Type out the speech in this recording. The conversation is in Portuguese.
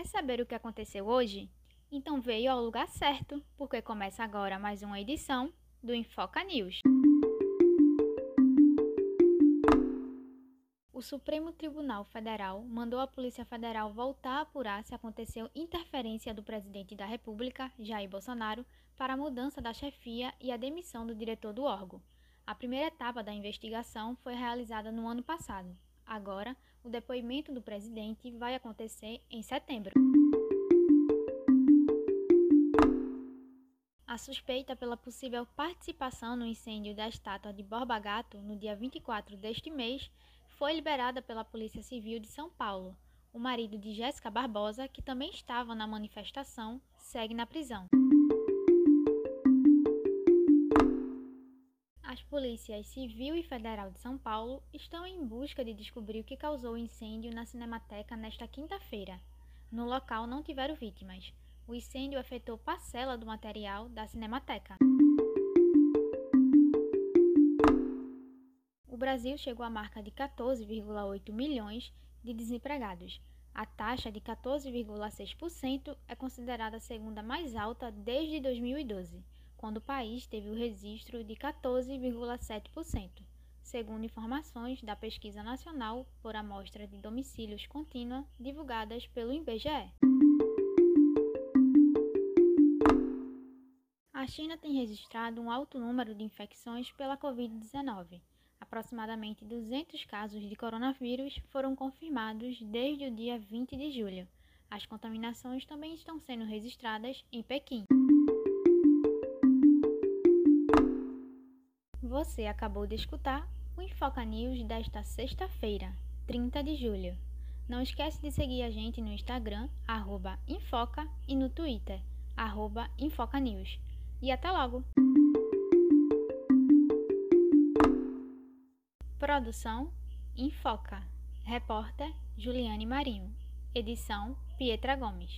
Quer saber o que aconteceu hoje? Então veio ao lugar certo, porque começa agora mais uma edição do Infoca News. O Supremo Tribunal Federal mandou a Polícia Federal voltar a apurar se aconteceu interferência do presidente da República, Jair Bolsonaro, para a mudança da chefia e a demissão do diretor do órgão. A primeira etapa da investigação foi realizada no ano passado. Agora, o depoimento do presidente vai acontecer em setembro. A suspeita pela possível participação no incêndio da estátua de Borba Gato no dia 24 deste mês foi liberada pela Polícia Civil de São Paulo. O marido de Jéssica Barbosa, que também estava na manifestação, segue na prisão. Polícias civil e federal de São Paulo estão em busca de descobrir o que causou o incêndio na Cinemateca nesta quinta-feira. No local não tiveram vítimas. O incêndio afetou parcela do material da Cinemateca. O Brasil chegou à marca de 14,8 milhões de desempregados. A taxa de 14,6% é considerada a segunda mais alta desde 2012 quando o país teve o registro de 14,7%, segundo informações da Pesquisa Nacional por Amostra de Domicílios Contínua divulgadas pelo IBGE. A China tem registrado um alto número de infecções pela Covid-19. Aproximadamente 200 casos de coronavírus foram confirmados desde o dia 20 de julho. As contaminações também estão sendo registradas em Pequim. Você acabou de escutar o Infoca News desta sexta-feira, 30 de julho. Não esquece de seguir a gente no Instagram, arroba e no Twitter, arroba News. E até logo! Produção Infoca. Repórter Juliane Marinho. Edição Pietra Gomes.